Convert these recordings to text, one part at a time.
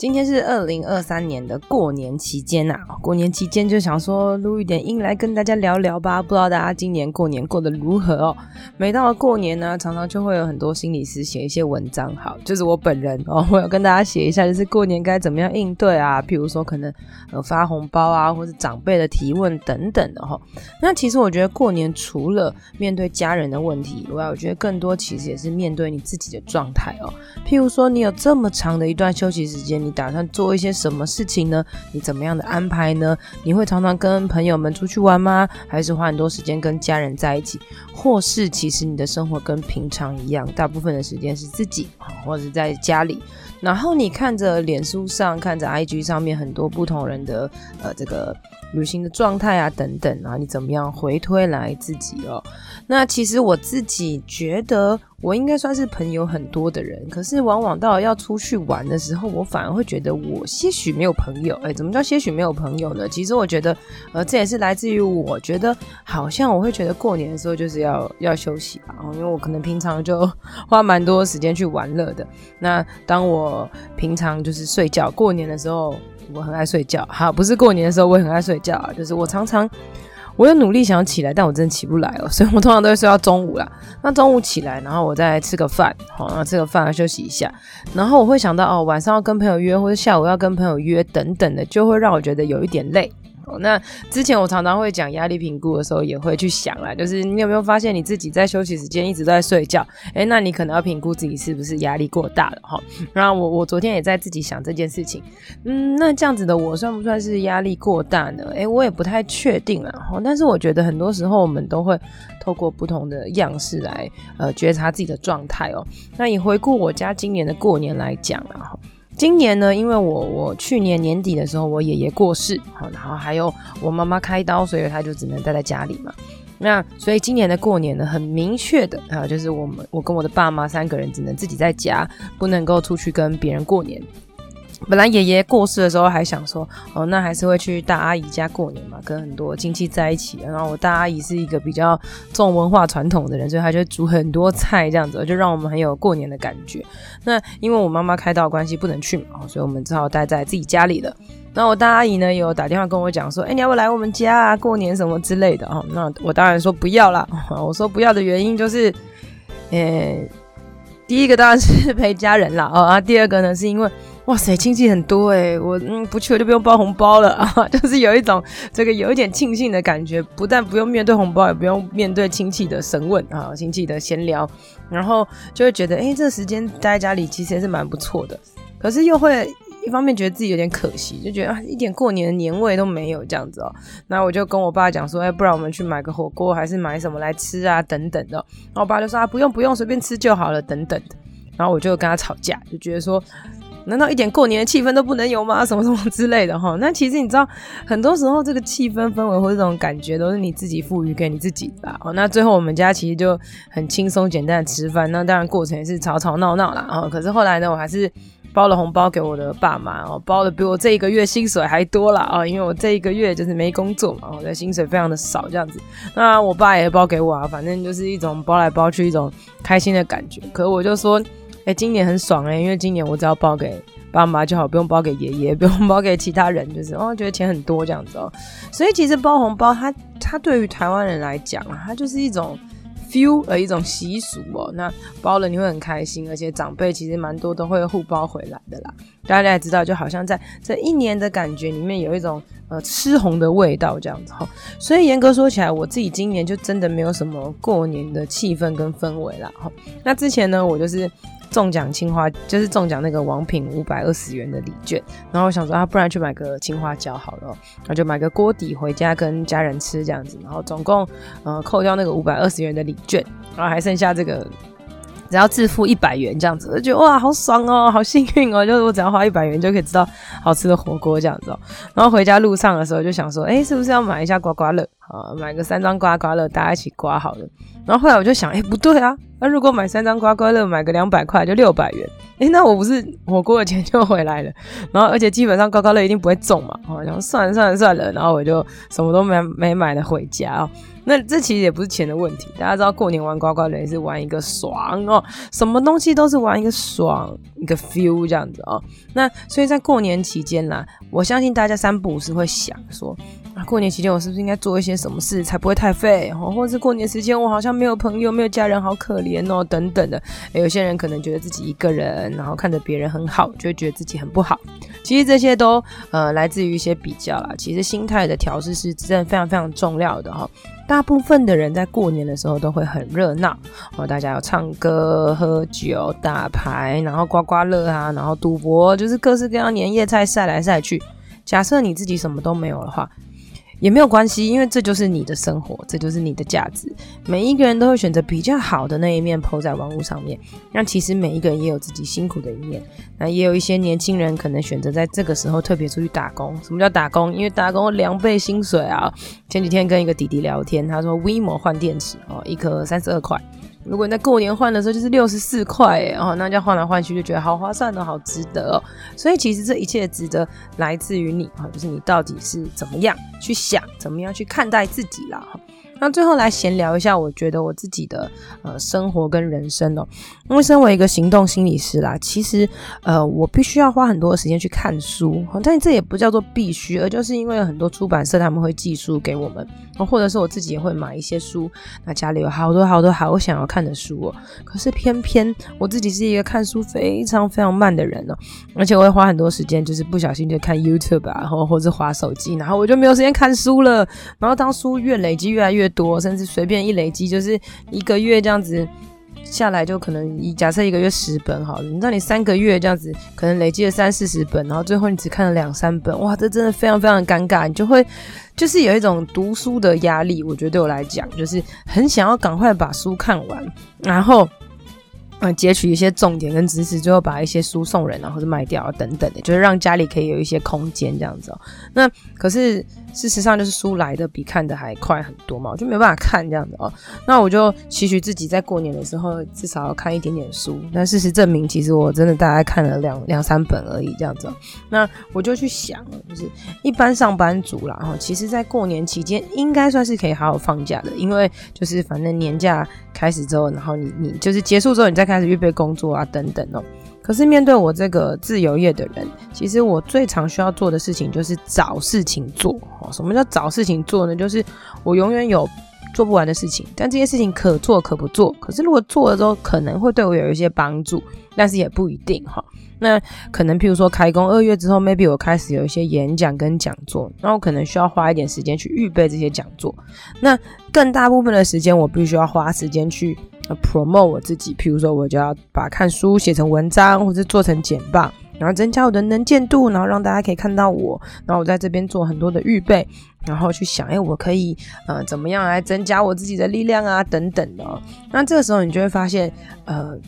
今天是二零二三年的过年期间呐、啊，过年期间就想说录一点音来跟大家聊聊吧。不知道大家今年过年过得如何哦？每到了过年呢，常常就会有很多心理师写一些文章，好，就是我本人哦，我要跟大家写一下，就是过年该怎么样应对啊？譬如说可能呃发红包啊，或是长辈的提问等等的哈、哦。那其实我觉得过年除了面对家人的问题以外，我觉得更多其实也是面对你自己的状态哦。譬如说你有这么长的一段休息时间，你打算做一些什么事情呢？你怎么样的安排呢？你会常常跟朋友们出去玩吗？还是花很多时间跟家人在一起？或是其实你的生活跟平常一样，大部分的时间是自己，或者在家里。然后你看着脸书上，看着 IG 上面很多不同人的呃这个旅行的状态啊等等啊，你怎么样回推来自己哦？那其实我自己觉得我应该算是朋友很多的人，可是往往到了要出去玩的时候，我反而会觉得我些许没有朋友。哎，怎么叫些许没有朋友呢？其实我觉得，呃，这也是来自于我觉得好像我会觉得过年的时候就是要要休息吧，因为我可能平常就花蛮多时间去玩乐的。那当我平常就是睡觉，过年的时候我很爱睡觉。好，不是过年的时候我也很爱睡觉啊，就是我常常。我有努力想要起来，但我真的起不来哦，所以我通常都会睡到中午啦。那中午起来，然后我再吃个饭，好，然后吃个饭休息一下，然后我会想到哦，晚上要跟朋友约，或者下午要跟朋友约等等的，就会让我觉得有一点累。那之前我常常会讲压力评估的时候，也会去想啦，就是你有没有发现你自己在休息时间一直都在睡觉？诶，那你可能要评估自己是不是压力过大了哈。然后我我昨天也在自己想这件事情，嗯，那这样子的我算不算是压力过大呢？诶，我也不太确定啊。哈。但是我觉得很多时候我们都会透过不同的样式来呃觉察自己的状态哦。那你回顾我家今年的过年来讲啊。今年呢，因为我我去年年底的时候，我爷爷过世，好，然后还有我妈妈开刀，所以他就只能待在家里嘛。那所以今年的过年呢，很明确的啊，就是我们我跟我的爸妈三个人只能自己在家，不能够出去跟别人过年。本来爷爷过世的时候还想说，哦，那还是会去大阿姨家过年嘛，跟很多亲戚在一起。然后我大阿姨是一个比较重文化传统的人，所以她就煮很多菜这样子，就让我们很有过年的感觉。那因为我妈妈开刀关系不能去嘛，所以我们只好待在自己家里了。那我大阿姨呢，有打电话跟我讲说，哎，你要不来我们家啊，过年什么之类的哦。那我当然说不要啦。我说不要的原因就是，呃，第一个当然是陪家人啦，哦啊，第二个呢是因为。哇塞，亲戚很多哎，我嗯不去我就不用包红包了。啊，就是有一种这个有一点庆幸的感觉，不但不用面对红包，也不用面对亲戚的审问啊，亲戚的闲聊，然后就会觉得哎，这个时间待在家里其实也是蛮不错的，可是又会一方面觉得自己有点可惜，就觉得啊一点过年的年味都没有这样子哦，那我就跟我爸讲说，哎，不然我们去买个火锅，还是买什么来吃啊等等的，然后我爸就说啊不用不用，随便吃就好了等等的，然后我就跟他吵架，就觉得说。难道一点过年的气氛都不能有吗？什么什么之类的哈？那其实你知道，很多时候这个气氛氛围或这种感觉都是你自己赋予给你自己的。哦，那最后我们家其实就很轻松简单的吃饭，那当然过程也是吵吵闹闹啦。哦，可是后来呢，我还是包了红包给我的爸妈哦，包的比我这一个月薪水还多啦。哦，因为我这一个月就是没工作嘛，我的薪水非常的少这样子。那我爸也包给我啊，反正就是一种包来包去一种开心的感觉。可是我就说。哎，今年很爽哎，因为今年我只要包给爸妈就好，不用包给爷爷，不用包给其他人，就是哦，觉得钱很多这样子哦。所以其实包红包它，它它对于台湾人来讲啊，它就是一种 feel 的一种习俗哦。那包了你会很开心，而且长辈其实蛮多都会互包回来的啦。大家也知道，就好像在这一年的感觉里面有一种呃吃红的味道这样子哈。所以严格说起来，我自己今年就真的没有什么过年的气氛跟氛围啦。哈。那之前呢，我就是。中奖青花就是中奖那个王品五百二十元的礼券，然后我想说啊，不然去买个青花椒好了，那就买个锅底回家跟家人吃这样子，然后总共呃扣掉那个五百二十元的礼券，然后还剩下这个只要自付一百元这样子，我就觉得哇好爽哦，好幸运哦，就是我只要花一百元就可以吃到好吃的火锅这样子哦。然后回家路上的时候就想说，哎，是不是要买一下刮刮乐？啊，买个三张刮刮乐，大家一起刮好了。然后后来我就想，哎，不对啊，那如果买三张刮刮乐，买个两百块就六百元，哎，那我不是火锅的钱就回来了？然后而且基本上刮刮乐一定不会中嘛，哦，然后算了算了算了，然后我就什么都没没买的回家哦。那这其实也不是钱的问题，大家知道过年玩刮刮乐也是玩一个爽哦，什么东西都是玩一个爽，一个 feel 这样子哦。那所以在过年期间啦，我相信大家三不五时会想说，过年期间我是不是应该做一些什么事才不会太废哦？或是过年时间我好像没有朋友、没有家人，好可怜哦，等等的。有些人可能觉得自己一个人，然后看着别人很好，就会觉得自己很不好。其实这些都呃来自于一些比较啦。其实心态的调试是真的非常非常重要的哈。大部分的人在过年的时候都会很热闹哦，大家有唱歌、喝酒、打牌，然后刮刮乐啊，然后赌博，就是各式各样年夜菜晒来晒去。假设你自己什么都没有的话。也没有关系，因为这就是你的生活，这就是你的价值。每一个人都会选择比较好的那一面抛在网络上面。那其实每一个人也有自己辛苦的一面。那也有一些年轻人可能选择在这个时候特别出去打工。什么叫打工？因为打工两倍薪水啊！前几天跟一个弟弟聊天，他说 V 模换电池哦，一颗三十二块。如果你在过年换的时候就是六十四块，哎，哦，那这样换来换去就觉得好划算哦，好值得哦。所以其实这一切值得来自于你啊，就是你到底是怎么样去想，怎么样去看待自己啦。那最后来闲聊一下，我觉得我自己的呃生活跟人生哦，因为身为一个行动心理师啦，其实呃我必须要花很多的时间去看书，但这也不叫做必须，而就是因为有很多出版社他们会寄书给我们，或者是我自己也会买一些书，那家里有好多好多好想要看的书哦，可是偏偏我自己是一个看书非常非常慢的人哦，而且我会花很多时间，就是不小心就看 YouTube 啊，然后或者滑手机，然后我就没有时间看书了，然后当书越累积越来越多，甚至随便一累积，就是一个月这样子下来，就可能一假设一个月十本好了，你知道你三个月这样子，可能累积了三四十本，然后最后你只看了两三本，哇，这真的非常非常尴尬，你就会就是有一种读书的压力。我觉得对我来讲，就是很想要赶快把书看完，然后。嗯，截取一些重点跟知识，最后把一些书送人啊，或者卖掉啊，等等的，就是让家里可以有一些空间这样子。那可是事实上，就是书来的比看的还快很多嘛，我就没办法看这样子哦。那我就期许自己在过年的时候至少要看一点点书。但事实证明，其实我真的大概看了两两三本而已这样子。那我就去想了，就是一般上班族啦，哈，其实在过年期间应该算是可以好好放假的，因为就是反正年假。开始之后，然后你你就是结束之后，你再开始预备工作啊等等哦。可是面对我这个自由业的人，其实我最常需要做的事情就是找事情做。哦，什么叫找事情做呢？就是我永远有做不完的事情，但这些事情可做可不做。可是如果做了之后，可能会对我有一些帮助，但是也不一定哈。那可能譬如说开工二月之后，maybe 我开始有一些演讲跟讲座，那我可能需要花一点时间去预备这些讲座。那更大部分的时间，我必须要花时间去 promote 我自己。譬如说，我就要把看书写成文章，或者做成简报，然后增加我的能见度，然后让大家可以看到我。然后我在这边做很多的预备，然后去想，哎，我可以呃怎么样来增加我自己的力量啊，等等的。那这个时候你就会发现，呃。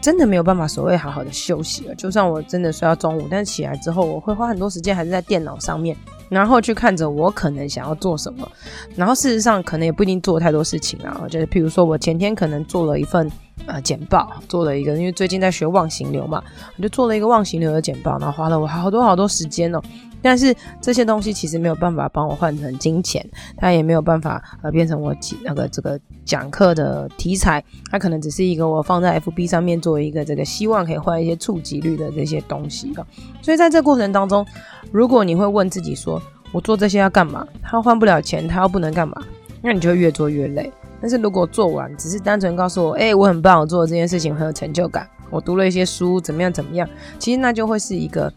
真的没有办法所谓好好的休息了。就算我真的睡到中午，但起来之后，我会花很多时间还是在电脑上面，然后去看着我可能想要做什么。然后事实上可能也不一定做太多事情啊。就是譬如说我前天可能做了一份呃简报，做了一个，因为最近在学忘形流嘛，我就做了一个忘形流的简报，然后花了我好多好多时间哦。但是这些东西其实没有办法帮我换成金钱，它也没有办法呃变成我那个这个讲课的题材，它可能只是一个我放在 FB 上面作为一个这个希望可以换一些触及率的这些东西啊。所以在这过程当中，如果你会问自己说，我做这些要干嘛？它换不了钱，它又不能干嘛？那你就越做越累。但是如果做完只是单纯告诉我，哎，我很棒，我做的这件事情很有成就感，我读了一些书，怎么样怎么样，其实那就会是一个。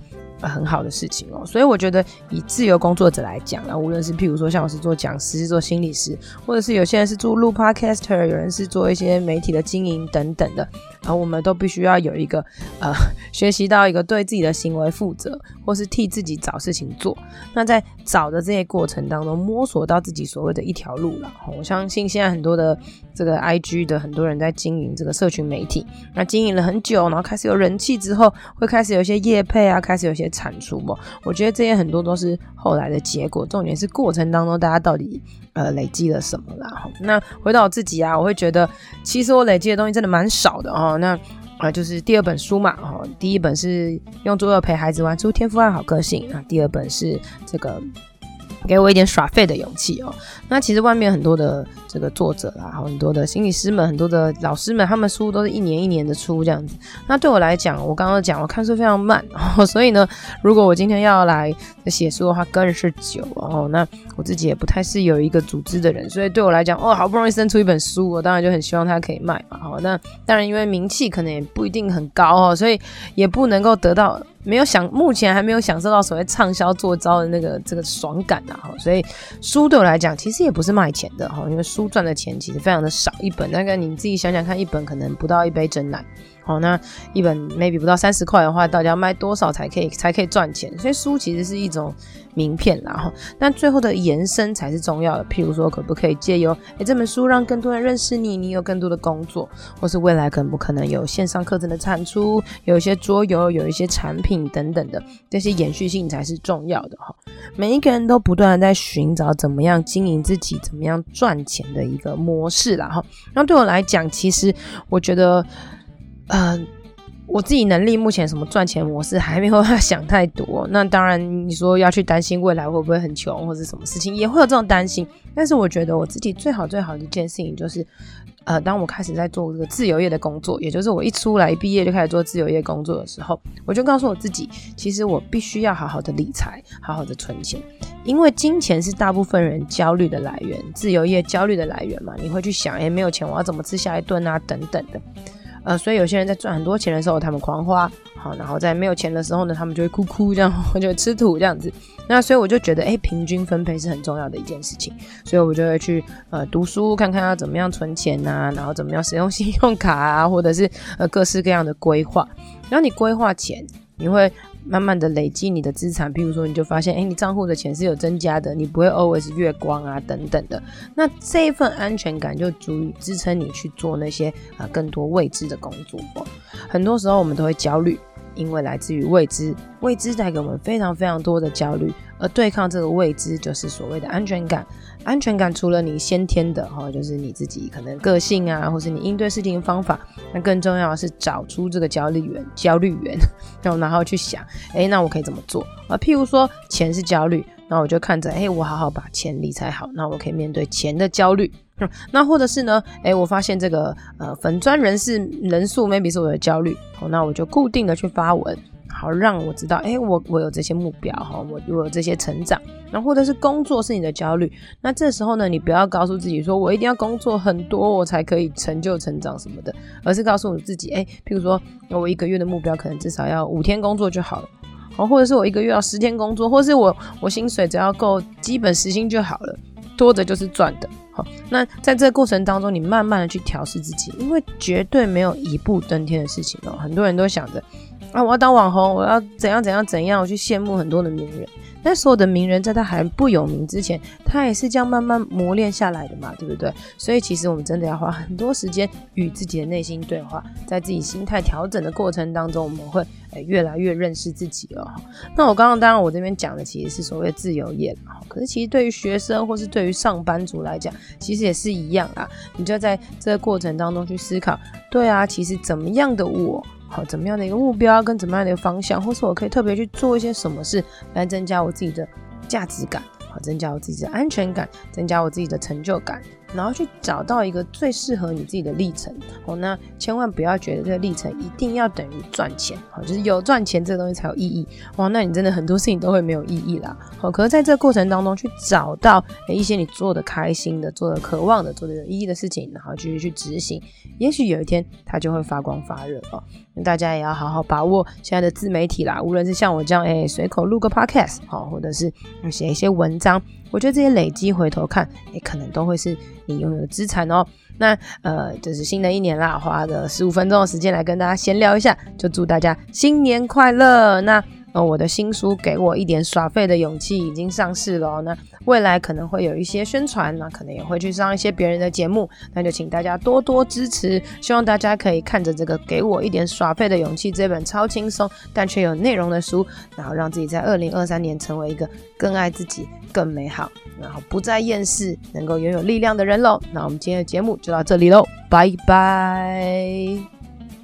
很好的事情哦，所以我觉得以自由工作者来讲啊，无论是譬如说像我是做讲师、做心理师，或者是有些人是做录 podcaster，有人是做一些媒体的经营等等的，然后我们都必须要有一个呃，学习到一个对自己的行为负责，或是替自己找事情做。那在找的这些过程当中，摸索到自己所谓的一条路了。我相信现在很多的这个 IG 的很多人在经营这个社群媒体，那经营了很久，然后开始有人气之后，会开始有一些业配啊，开始有一些产出嘛。我觉得这些很多都是后来的结果，重点是过程当中大家到底呃累积了什么啦。那回到我自己啊，我会觉得其实我累积的东西真的蛮少的哦。那啊，就是第二本书嘛，哦，第一本是用桌游陪孩子玩出天赋爱好个性啊，第二本是这个。给我一点耍废的勇气哦。那其实外面很多的这个作者啊，很多的心理师们，很多的老师们，他们书都是一年一年的出这样子。那对我来讲，我刚刚讲我看书非常慢哦，所以呢，如果我今天要来写书的话，更是久哦。那我自己也不太是有一个组织的人，所以对我来讲，哦，好不容易生出一本书，我当然就很希望它可以卖嘛。好，那当然因为名气可能也不一定很高哦，所以也不能够得到。没有享，目前还没有享受到所谓畅销作招的那个这个爽感呐，哈，所以书对我来讲其实也不是卖钱的哈，因为书赚的钱其实非常的少，一本那个你自己想想看，一本可能不到一杯真奶。好，那一本 maybe 不到三十块的话，到底要卖多少才可以才可以赚钱？所以书其实是一种名片啦，哈。那最后的延伸才是重要的。譬如说，可不可以借由诶这本书让更多人认识你，你有更多的工作，或是未来可不可能有线上课程的产出，有一些桌游，有一些产品等等的这些延续性才是重要的哈。每一个人都不断的在寻找怎么样经营自己，怎么样赚钱的一个模式啦，哈。那对我来讲，其实我觉得。嗯、呃，我自己能力目前什么赚钱模式还没有想太多。那当然，你说要去担心未来会不会很穷或者什么事情，也会有这种担心。但是我觉得我自己最好最好的一件事情就是，呃，当我开始在做这个自由业的工作，也就是我一出来一毕业就开始做自由业工作的时候，我就告诉我自己，其实我必须要好好的理财，好好的存钱，因为金钱是大部分人焦虑的来源，自由业焦虑的来源嘛。你会去想，哎，没有钱我要怎么吃下一顿啊，等等的。呃，所以有些人在赚很多钱的时候，他们狂花，好，然后在没有钱的时候呢，他们就会哭哭这样，就吃土这样子。那所以我就觉得，哎，平均分配是很重要的一件事情。所以我就会去呃读书，看看要怎么样存钱啊，然后怎么样使用信用卡啊，或者是呃各式各样的规划。然后你规划钱，你会。慢慢的累积你的资产，譬如说你就发现，哎，你账户的钱是有增加的，你不会 always 月光啊等等的。那这一份安全感就足以支撑你去做那些啊更多未知的工作。很多时候我们都会焦虑，因为来自于未知，未知带给我们非常非常多的焦虑，而对抗这个未知就是所谓的安全感。安全感除了你先天的哈，就是你自己可能个性啊，或是你应对事情的方法，那更重要的是找出这个焦虑源，焦虑源，然后然后去想，哎，那我可以怎么做啊？譬如说钱是焦虑，那我就看着，哎，我好好把钱理财好，那我可以面对钱的焦虑。那或者是呢，哎，我发现这个呃粉砖人士人数 maybe 是我的焦虑，哦，那我就固定的去发文。好，让我知道，哎，我我有这些目标哈，我我有这些成长，然后或者是工作是你的焦虑，那这时候呢，你不要告诉自己说我一定要工作很多，我才可以成就成长什么的，而是告诉你自己，哎，譬如说我一个月的目标可能至少要五天工作就好了，好，或者是我一个月要十天工作，或者是我我薪水只要够基本时薪就好了，多的就是赚的。那在这个过程当中，你慢慢的去调试自己，因为绝对没有一步登天的事情哦，很多人都想着。啊！我要当网红，我要怎样怎样怎样？我去羡慕很多的名人，但所有的名人在他还不有名之前，他也是这样慢慢磨练下来的嘛，对不对？所以其实我们真的要花很多时间与自己的内心对话，在自己心态调整的过程当中，我们会诶越来越认识自己了。那我刚刚当然我这边讲的其实是所谓的自由业，可是其实对于学生或是对于上班族来讲，其实也是一样啊。你就在这个过程当中去思考，对啊，其实怎么样的我。好，怎么样的一个目标跟怎么样的一个方向，或是我可以特别去做一些什么事来增加我自己的价值感，好，增加我自己的安全感，增加我自己的成就感。然后去找到一个最适合你自己的历程哦，那千万不要觉得这个历程一定要等于赚钱，好，就是有赚钱这个东西才有意义哇，那你真的很多事情都会没有意义啦。好，可是在这个过程当中去找到一些你做的开心的、做的渴望的、做的有意义的事情，然后继续去执行，也许有一天它就会发光发热哦。大家也要好好把握现在的自媒体啦，无论是像我这样哎随口录个 podcast 好，或者是写一些文章。我觉得这些累积回头看，也可能都会是你拥有的资产哦。那呃，就是新的一年啦，花个十五分钟的时间来跟大家闲聊一下，就祝大家新年快乐。那呃，我的新书给我一点耍废的勇气已经上市了哦。那未来可能会有一些宣传，那可能也会去上一些别人的节目，那就请大家多多支持。希望大家可以看着这个给我一点耍废的勇气这本超轻松但却有内容的书，然后让自己在二零二三年成为一个更爱自己、更美好，然后不再厌世，能够拥有力量的人喽。那我们今天的节目就到这里喽，拜拜。